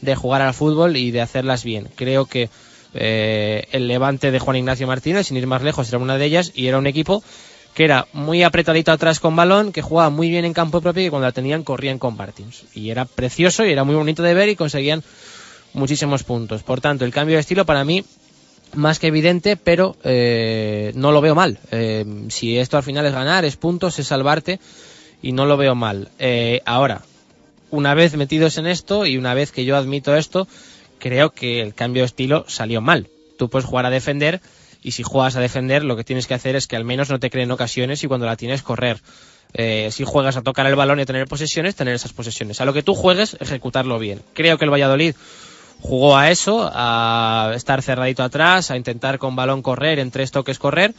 de jugar al fútbol y de hacerlas bien. Creo que eh, el levante de Juan Ignacio Martínez, sin ir más lejos, era una de ellas y era un equipo que era muy apretadito atrás con balón, que jugaba muy bien en campo propio y cuando la tenían corrían con Martins. Y era precioso y era muy bonito de ver y conseguían muchísimos puntos. Por tanto, el cambio de estilo para mí más que evidente, pero eh, no lo veo mal. Eh, si esto al final es ganar, es puntos, es salvarte y no lo veo mal. Eh, ahora, una vez metidos en esto y una vez que yo admito esto, creo que el cambio de estilo salió mal. Tú puedes jugar a defender y si juegas a defender lo que tienes que hacer es que al menos no te creen ocasiones y cuando la tienes correr. Eh, si juegas a tocar el balón y a tener posesiones, tener esas posesiones. A lo que tú juegues, ejecutarlo bien. Creo que el Valladolid jugó a eso, a estar cerradito atrás, a intentar con balón correr, en tres toques correr,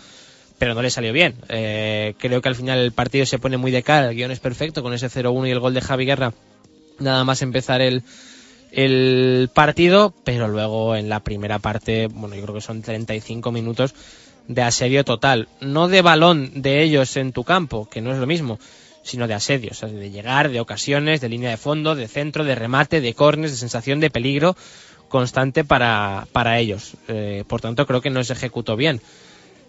pero no le salió bien. Eh, creo que al final el partido se pone muy de cara, el guion es perfecto con ese 0-1 y el gol de Javi Guerra. Nada más empezar el, el partido, pero luego en la primera parte, bueno, yo creo que son 35 minutos de asedio total. No de balón de ellos en tu campo, que no es lo mismo, sino de asedio, o de llegar, de ocasiones, de línea de fondo, de centro, de remate, de córneres, de sensación de peligro constante para, para ellos. Eh, por tanto, creo que no se ejecutó bien.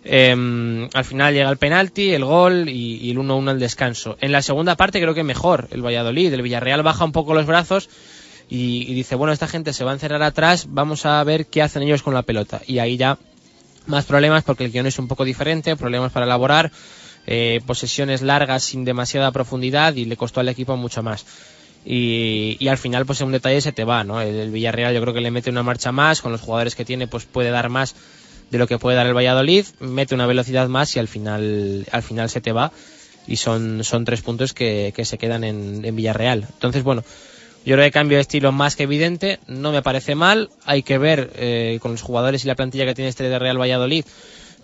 Em, al final llega el penalti, el gol y, y el 1-1 al descanso. En la segunda parte creo que mejor el Valladolid. El Villarreal baja un poco los brazos y, dice, bueno, esta gente se va a encerrar atrás, vamos a ver qué hacen ellos con la pelota. Y ahí ya más problemas porque el guion es un poco diferente, problemas para elaborar, eh, posesiones largas sin demasiada profundidad y le costó al equipo mucho más. Y, al final pues en un detalle se te va, ¿no? El, Villarreal yo creo que le mete una marcha más, con los jugadores que tiene pues puede dar más de lo que puede dar el Valladolid, mete una velocidad más y al final, al final se te va y son, son tres puntos que, que se quedan en, en Villarreal. Entonces, bueno, yo creo que cambio de estilo más que evidente, no me parece mal, hay que ver eh, con los jugadores y la plantilla que tiene este de Real Valladolid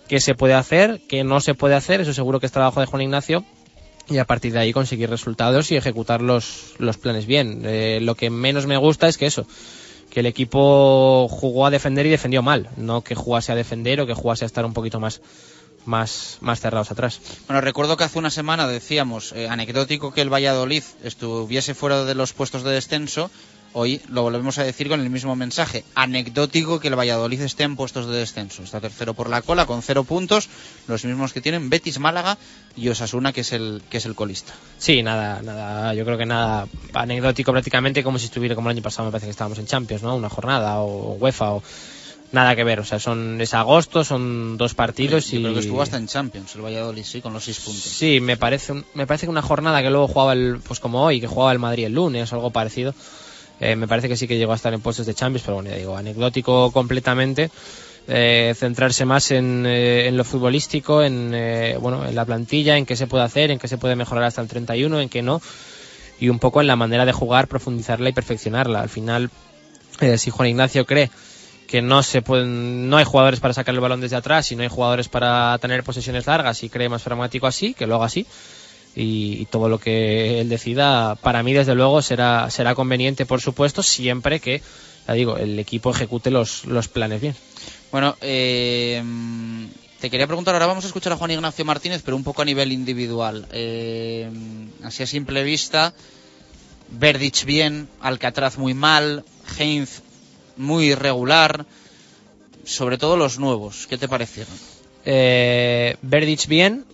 qué se puede hacer, qué no se puede hacer, eso seguro que es trabajo de Juan Ignacio. Y a partir de ahí conseguir resultados y ejecutar los, los planes bien. Eh, lo que menos me gusta es que eso, que el equipo jugó a defender y defendió mal, no que jugase a defender o que jugase a estar un poquito más más, más cerrados atrás. Bueno, recuerdo que hace una semana decíamos, eh, anecdótico que el Valladolid estuviese fuera de los puestos de descenso, hoy lo volvemos a decir con el mismo mensaje. Anecdótico que el Valladolid esté en puestos de descenso. Está tercero por la cola con cero puntos, los mismos que tienen Betis Málaga y Osasuna, que es el, que es el colista. Sí, nada, nada, yo creo que nada anecdótico prácticamente como si estuviera como el año pasado, me parece que estábamos en Champions, ¿no? Una jornada o UEFA o nada que ver, o sea, son es agosto, son dos partidos Yo y creo que estuvo hasta en Champions el Valladolid, sí, con los seis puntos. Sí, me parece un- me parece que una jornada que luego jugaba el pues como hoy, que jugaba el Madrid el lunes o algo parecido. eh, me parece que sí que llegó a estar en puestos de Champions, pero bueno, ya digo, anecdótico completamente. eh, centrarse más en, eh, en lo futbolístico, en eh, bueno, en la plantilla, en qué se puede hacer, en qué se puede mejorar hasta el 31, en qué no, y un poco en la manera de jugar, profundizarla y perfeccionarla. Al final, eh, si Juan Ignacio cree que no se pueden, no hay jugadores para sacar el balón desde atrás y no hay jugadores para tener posesiones largas y cree más pragmático así, que lo haga así. Y, todo lo que él decida, para mí desde luego será, será conveniente, por supuesto, siempre que, ya digo, el equipo ejecute los, los planes bien. Bueno, eh, te quería preguntar, ahora vamos a escuchar a Juan Ignacio Martínez, pero un poco a nivel individual. Eh, así a simple vista, Verdich bien, Alcatraz muy mal, Heinz muy irregular, sobre todo los nuevos. ¿Qué te parecieron? Eh, Verdic bien.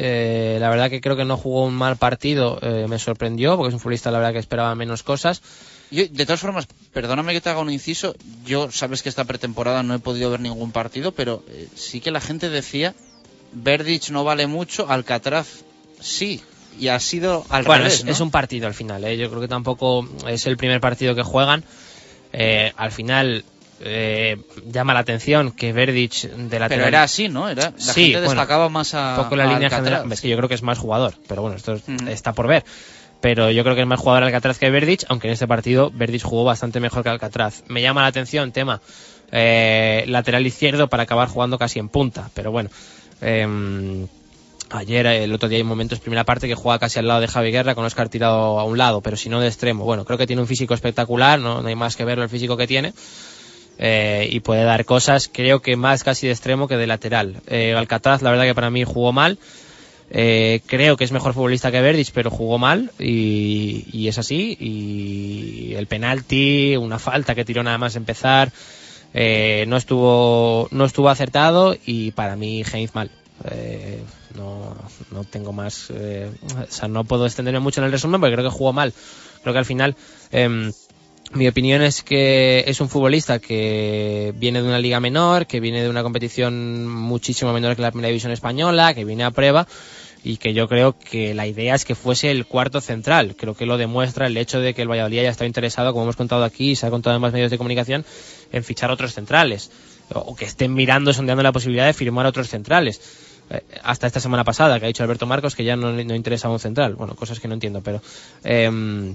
Eh, la verdad que creo que no jugó un mal partido. eh, me sorprendió porque es un futbolista la verdad que esperaba menos cosas. Yo, de todas formas, perdóname que te haga un inciso. Yo, sabes que esta pretemporada no he podido ver ningún partido, pero eh, sí que la gente decía, Verdich no vale mucho, Alcatraz sí. Y ha sido al bueno, revés, es, ¿no? es un partido al final. ¿eh? Yo creo que tampoco es el primer partido que juegan. Eh, al final eh, llama la atención que Verdic de la Pero era así, ¿no? Era, la Sí, gente bueno, destacaba más a, un poco la a línea Alcatraz. general. Es que yo creo que es más jugador, pero bueno, esto está por ver. Pero yo creo que es más jugador Alcatraz que Verdic, aunque en este partido Verdic jugó bastante mejor que Alcatraz. Me llama la atención, tema, eh, lateral izquierdo para acabar jugando casi en punta, pero bueno. em, ayer, el otro día hay momentos, primera parte, que juega casi al lado de Javi Guerra con Oscar tirado a un lado, pero si no de extremo. Bueno, creo que tiene un físico espectacular, no, no hay más que verlo el físico que tiene. eh, y puede dar cosas, creo que más casi de extremo que de lateral. Eh, Alcatraz, la verdad que para mí jugó mal. Eh, creo que es mejor futbolista que Verdic, pero jugó mal y, es así. Y el penalti, una falta que tiró nada más empezar, eh, no estuvo no estuvo acertado y para mí Heinz mal. Eh, no, no tengo más, eh, o sea, no puedo extenderme mucho en el resumen porque creo que jugó mal. Creo que al final em, mi opinión es que es un futbolista que viene de una liga menor, que viene de una competición muchísimo menor que la primera división española, que viene a prueba y que yo creo que la idea es que fuese el cuarto central. Creo que lo demuestra el hecho de que el Valladolid haya estado interesado, como hemos contado aquí y se ha contado en más medios de comunicación, en fichar otros centrales. O o que estén mirando, sondeando la posibilidad de firmar otros centrales. Eh, hasta esta semana pasada, que ha dicho Alberto Marcos que ya no, interesa un central. Bueno, cosas que no entiendo, pero... em,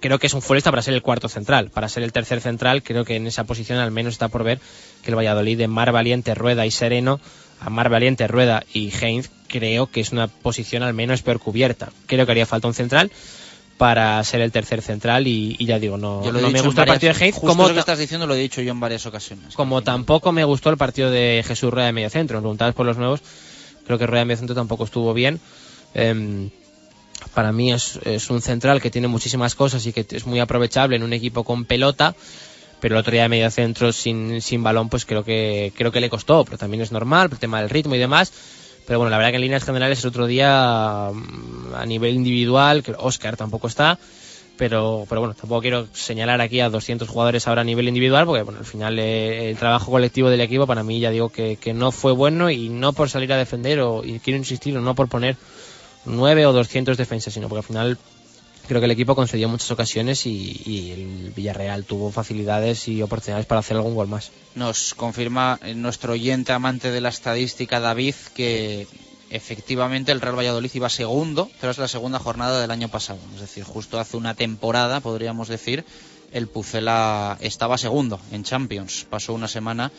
creo que es un futbolista para ser el cuarto central. Para ser el tercer central, creo que en esa posición al menos está por ver que el Valladolid de Mar Valiente, Rueda y Sereno, a Mar Valiente, Rueda y Heinz, creo que es una posición al menos peor cubierta. Creo que haría falta un central para ser el tercer central y, y ya digo, no, Yo lo he no me en gusta el varias- partido de Heinz como, lo que estás diciendo lo he dicho yo en varias ocasiones. como tampoco me gustó el partido de Jesús Rueda de medio centro. Me preguntabas por los nuevos, creo que Rueda de medio centro tampoco estuvo bien. Em, para mí es, es un central que tiene muchísimas cosas y que es muy aprovechable en un equipo con pelota, pero el otro día de medio centro sin, sin balón pues creo que creo que le costó, pero también es normal, el tema del ritmo y demás. Pero bueno, la verdad que en líneas generales el otro día mm, a nivel individual, que Oscar tampoco está, pero, pero bueno, tampoco quiero señalar aquí a 200 jugadores ahora a nivel individual, porque bueno, al final eh, el trabajo colectivo del equipo para mí ya digo que, no fue bueno y no por salir a defender, o, y quiero insistir, no por poner 9 o 200 defensas, sino porque al final creo que el equipo concedió muchas ocasiones y, y, el Villarreal tuvo facilidades y oportunidades para hacer algún gol más. Nos confirma nuestro oyente amante de la estadística, David, que efectivamente el Real Valladolid iba segundo, es la segunda jornada del año pasado. Es decir, justo hace una temporada, podríamos decir, el Pucela estaba segundo en Champions. Pasó una semana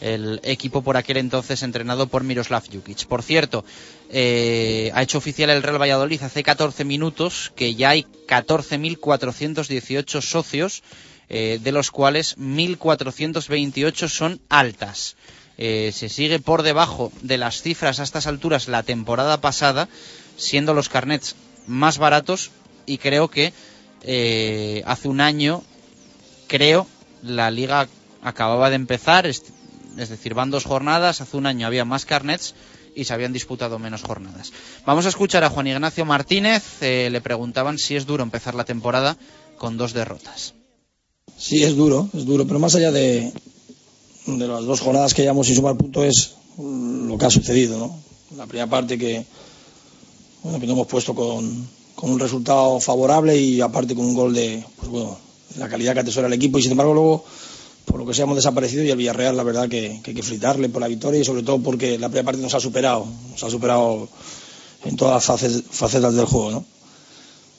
el equipo por aquel entonces entrenado por Miroslav Jukic. Por cierto, eh, ha hecho oficial el Real Valladolid hace 14 minutos que ya hay 14.418 socios, eh, de los cuales 1.428 son altas. Eh, se sigue por debajo de las cifras a estas alturas la temporada pasada, siendo los carnets más baratos y creo que hace un año, creo, la liga acababa de empezar, es decir, van dos jornadas, hace un año había más carnets y se habían disputado menos jornadas. Vamos a escuchar a Juan Ignacio Martínez, eh, le preguntaban si es duro empezar la temporada con dos derrotas. Sí, es duro, es duro, pero más allá de, de las dos jornadas que llevamos sin sumar punto es lo que ha sucedido, ¿no? La primera parte que, bueno, que nos hemos puesto con, con un resultado favorable y aparte con un gol de, pues bueno, la calidad que atesora el equipo y sin embargo luego por lo que se hemos desaparecido y el Villarreal la verdad que, hay que fritarle por la victoria y sobre todo porque la primera parte nos ha superado, nos ha superado en todas las facetas del juego, ¿no?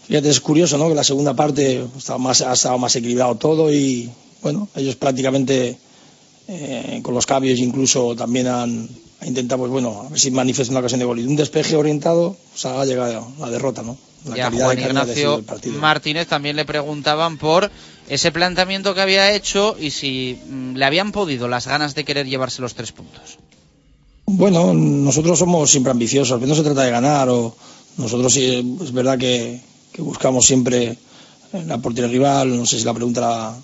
Fíjate, es curioso, ¿no? Que la segunda parte más, ha estado más equilibrado todo y, bueno, ellos prácticamente eh, con los cambios incluso también han, intentado, pues bueno, a ver si manifiesta una ocasión de gol. Y un despeje orientado, o sea, ha llegado la derrota, ¿no? La Juan Ignacio Martínez también le preguntaban por ese planteamiento que había hecho y si mm, le habían podido las ganas de querer llevarse los tres puntos. Bueno, nosotros somos siempre ambiciosos, no se trata de ganar o nosotros sí es verdad que, buscamos siempre la portería rival, no sé si la pregunta la,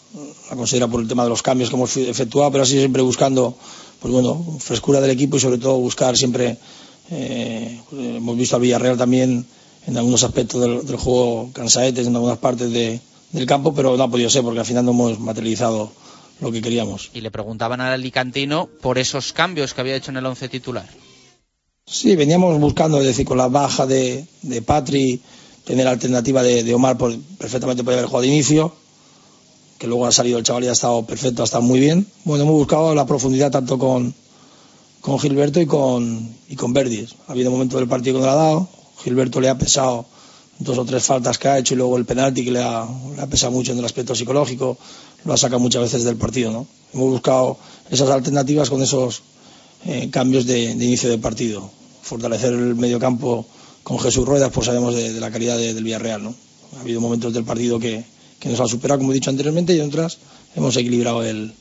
considera por el tema de los cambios que hemos efectuado, pero así siempre buscando, pues bueno, frescura del equipo y sobre todo buscar siempre, eh, hemos visto al Villarreal también en algunos aspectos del, del juego cansaetes en algunas partes de, del campo, pero no ha podido ser porque al final no hemos materializado lo que queríamos. Y le preguntaban al Alicantino por esos cambios que había hecho en el once titular. Sí, veníamos buscando, es decir, con la baja de, de Patri, tener alternativa de, Omar, por, perfectamente podía haber jugado de inicio, que luego ha salido el chaval y ha estado perfecto, ha estado muy bien. Bueno, hemos buscado la profundidad tanto con, con Gilberto y con, y con Verdis. Ha habido momentos del partido que no le ha dado, Gilberto le ha pesado dos o tres faltas que ha hecho y luego el penalti que le ha, pesado mucho en el aspecto psicológico, lo ha sacado muchas veces del partido. ¿no? Hemos buscado esas alternativas con esos eh, cambios de, inicio del partido. Fortalecer el medio campo con Jesús Ruedas, pues sabemos de, la calidad del Villarreal. ¿no? Ha habido momentos del partido que, nos han superado, como he dicho anteriormente, y otras hemos equilibrado el,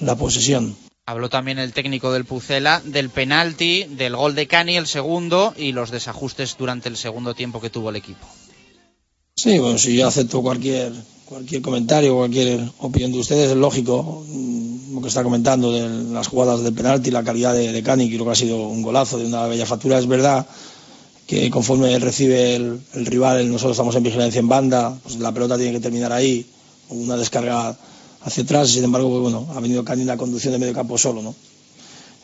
la posesión. Habló también el técnico del Pucela del penalti, del gol de Cani, el segundo, y los desajustes durante el segundo tiempo que tuvo el equipo. Sí, bueno, si yo acepto cualquier, cualquier comentario, cualquier opinión de ustedes, es lógico mm, lo que está comentando de las jugadas del penalti, la calidad de, Cani, que creo que ha sido un golazo de una bella factura. Es verdad que conforme recibe el, el rival, nosotros estamos en vigilancia en banda, pues la pelota tiene que terminar ahí, una descarga hacia atrás, sin embargo, pues bueno, ha venido Cani en la conducción de medio campo solo, ¿no?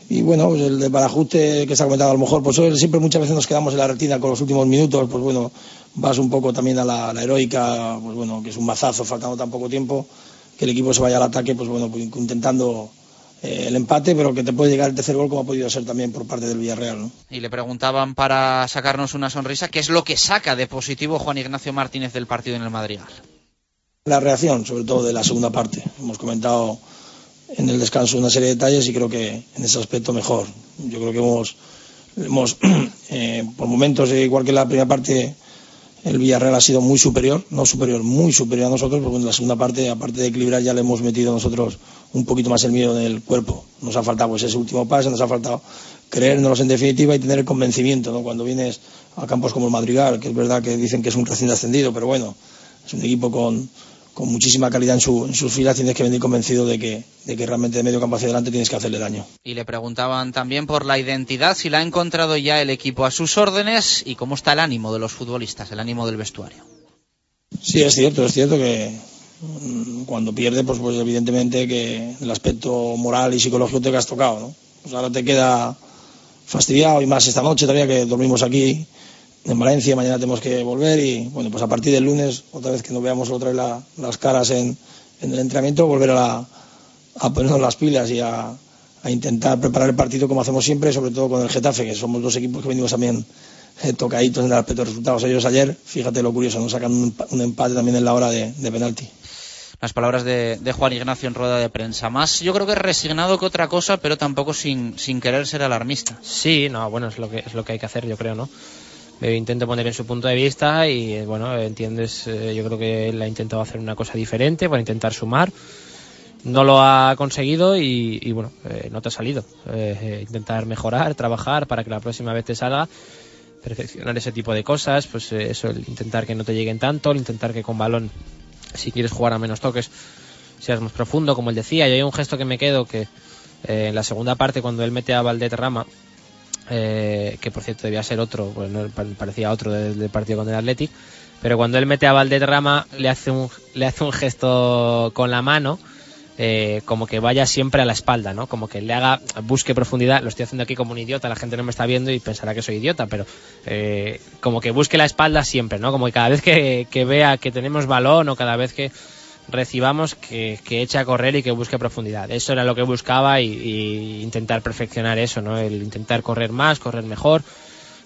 Y bueno, pues el de Barajuste que se ha comentado a lo mejor, pues siempre muchas veces nos quedamos en la retina con los últimos minutos, pues bueno, vas un poco también a la, heroica, pues bueno, que es un mazazo faltando tan poco tiempo, que el equipo se vaya al ataque, pues bueno, pues intentando eh, el empate, pero que te puede llegar el tercer gol como ha podido ser también por parte del Villarreal. ¿no? Y le preguntaban para sacarnos una sonrisa, ¿qué es lo que saca de positivo Juan Ignacio Martínez del partido en el Madrid? La reacción, sobre todo de la segunda parte. Hemos comentado en el descanso una serie de detalles y creo que en ese aspecto mejor. Yo creo que hemos, hemos <clears throat> eh, por momentos, igual que la primera parte, el Villarreal ha sido muy superior, no superior, muy superior a nosotros, porque en la segunda parte, aparte de equilibrar, ya le hemos metido nosotros un poquito más el miedo del cuerpo. Nos ha faltado pues, ese último paso, nos ha faltado creérnoslos en definitiva y tener el convencimiento, ¿no? Cuando vienes a campos como el Madrigal, que es verdad que dicen que es un recién ascendido, pero bueno, es un equipo con, con muchísima calidad en, su, en sus filas, tienes que venir convencido de que, de que realmente de medio campo hacia adelante tienes que hacerle daño. Y le preguntaban también por la identidad, si la ha encontrado ya el equipo a sus órdenes y cómo está el ánimo de los futbolistas, el ánimo del vestuario. Sí, es cierto, es cierto que mm, cuando pierde, pues, pues evidentemente que el aspecto moral y psicológico te has tocado, ¿no? Pues ahora te queda fastidiado y más esta noche todavía que dormimos aquí en Valencia, mañana tenemos que volver y bueno, pues a partir del lunes, otra vez que nos veamos otra vez las caras en, en, el entrenamiento, volver a, a ponernos las pilas y a, a, intentar preparar el partido como hacemos siempre, sobre todo con el Getafe, que somos dos equipos que venimos también eh, tocaditos en el aspecto de resultados. Ellos ayer, fíjate lo curioso, nos sacan un, un empate también en la hora de, de penalti las palabras de, de, Juan Ignacio en rueda de prensa. Más yo creo que resignado que otra cosa, pero tampoco sin, sin querer ser alarmista. Sí, no, bueno, es lo que es lo que hay que hacer, yo creo, ¿no? Intento poner en su punto de vista y eh, bueno, entiendes, eh, yo creo que él ha intentado hacer una cosa diferente para intentar sumar. No lo ha conseguido y, bueno, eh, no te ha salido. Intentar mejorar, trabajar para que la próxima vez te salga perfeccionar ese tipo de cosas, pues eso, el intentar que no te lleguen tanto, el intentar que con balón si quieres jugar a menos toques, seas más profundo, como él decía. Y hay un gesto que me quedo que en la segunda parte, cuando él mete a Valdeterrama, eh, que por cierto debía ser otro, pues no, parecía otro del, partido con el Athletic, pero cuando él mete a Valdeterrama le hace un, le hace un gesto con la mano. Eh, como que vaya siempre a la espalda, ¿no? Como que le haga, busque profundidad. Lo estoy haciendo aquí como un idiota, la gente no me está viendo y pensará que soy idiota, pero eh, como que busque la espalda siempre, ¿no? Como que cada vez que vea que tenemos balón o cada vez que recibamos, que, que, eche a correr y que busque profundidad. Eso era lo que buscaba y, intentar perfeccionar eso, ¿no? El intentar correr más, correr mejor.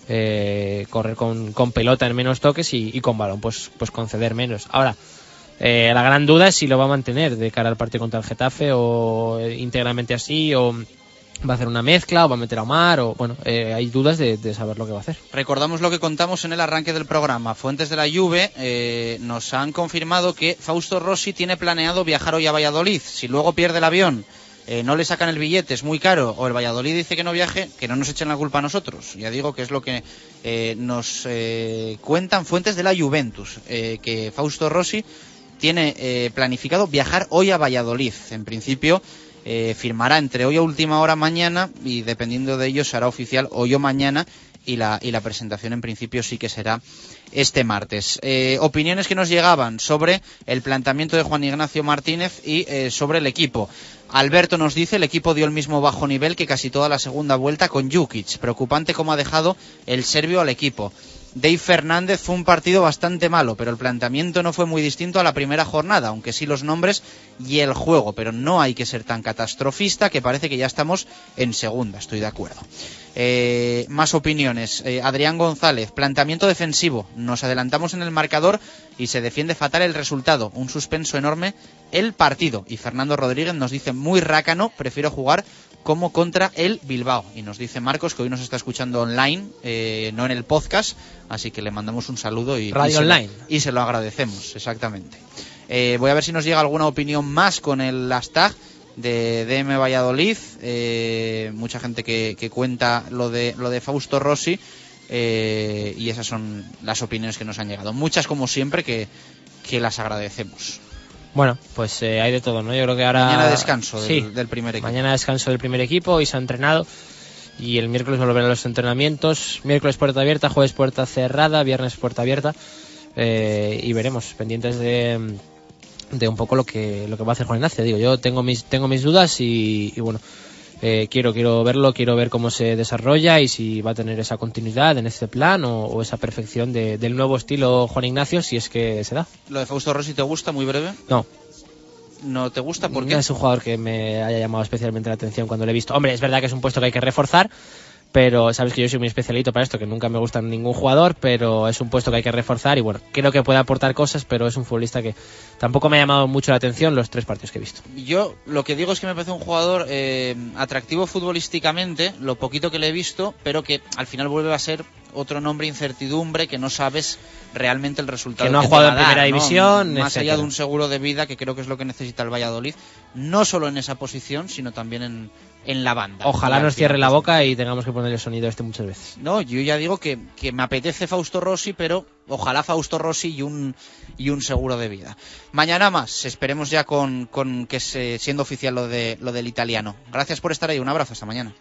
Eh, correr con, con, pelota en menos toques y, y con balón, pues, pues conceder menos. Ahora, eh, la gran duda es si lo va a mantener de cara al partido contra el Getafe o íntegramente así o va a hacer una mezcla o va a meter a Omar o bueno, eh, hay dudas de, de, saber lo que va a hacer. Recordamos lo que contamos en el arranque del programa. Fuentes de la Juve eh, nos han confirmado que Fausto Rossi tiene planeado viajar hoy a Valladolid. Si luego pierde el avión, eh, no le sacan el billete, es muy caro, o el Valladolid dice que no viaje, que no nos echen la culpa a nosotros. Ya digo que es lo que eh, nos cuentan fuentes de la Juventus, que Fausto Rossi tiene planificado viajar hoy a Valladolid. En principio eh, firmará entre hoy a última hora mañana y dependiendo de ello será oficial hoy o mañana y la, y la presentación en principio sí que será este martes. Eh, opiniones que nos llegaban sobre el planteamiento de Juan Ignacio Martínez y eh, sobre el equipo. Alberto nos dice el equipo dio el mismo bajo nivel que casi toda la segunda vuelta con Jukic. Preocupante cómo ha dejado el serbio al equipo. Dave Fernández fue un partido bastante malo, pero el planteamiento no fue muy distinto a la primera jornada, aunque sí los nombres y el juego, pero no hay que ser tan catastrofista que parece que ya estamos en segunda, estoy de acuerdo. Eh, más opiniones. Eh, Adrián González, planteamiento defensivo. Nos adelantamos en el marcador y se defiende fatal el resultado. Un suspenso enorme el partido. Y Fernando Rodríguez nos dice muy rácano, prefiero jugar como contra el Bilbao. Y nos dice Marcos que hoy nos está escuchando online, eh, no en el podcast, así que le mandamos un saludo y, Radio y, se, online. Lo, y se lo agradecemos, exactamente. Eh, voy a ver si nos llega alguna opinión más con el hashtag de DM Valladolid, eh, mucha gente que, que, cuenta lo de, lo de Fausto Rossi. Eh, y esas son las opiniones que nos han llegado. Muchas, como siempre, que, que las agradecemos. Bueno, pues eh, hay de todo, ¿no? Yo creo que ahora. Mañana descanso del, sí, del, primer equipo. Mañana descanso del primer equipo y se ha entrenado. Y el miércoles volverán los entrenamientos. Miércoles puerta abierta, jueves puerta cerrada, viernes puerta abierta. Eh, y veremos, pendientes de, de un poco lo que, lo que va a hacer Juan Ignacio. Digo, yo tengo mis, tengo mis dudas y, y bueno. Eh, quiero, quiero verlo, quiero ver cómo se desarrolla y si va a tener esa continuidad en este plan o, o esa perfección de, del nuevo estilo Juan Ignacio, si es que se da. ¿Lo de Fausto Rossi te gusta, muy breve? No. ¿No te gusta? ¿Por qué? No es un jugador que me haya llamado especialmente la atención cuando lo he visto. Hombre, es verdad que es un puesto que hay que reforzar, pero sabes que yo soy muy especialito para esto, que nunca me gusta ningún jugador, pero es un puesto que hay que reforzar y bueno, creo que puede aportar cosas, pero es un futbolista que tampoco me ha llamado mucho la atención los tres partidos que he visto. Yo lo que digo es que me parece un jugador eh, atractivo futbolísticamente, lo poquito que le he visto, pero que al final vuelve a ser otro nombre incertidumbre que no sabes realmente el resultado que no ha que jugado te va en primera división más etcétera. allá de un seguro de vida que creo que es lo que necesita el Valladolid no solo en esa posición sino también en, en la banda. Ojalá nos cierre la boca y tengamos que poner el sonido este muchas veces. No yo ya digo que, que me apetece Fausto Rossi pero ojalá Fausto Rossi y un y un seguro de vida. Mañana más esperemos ya con, con que se, siendo oficial lo de lo del italiano. Gracias por estar ahí un abrazo hasta mañana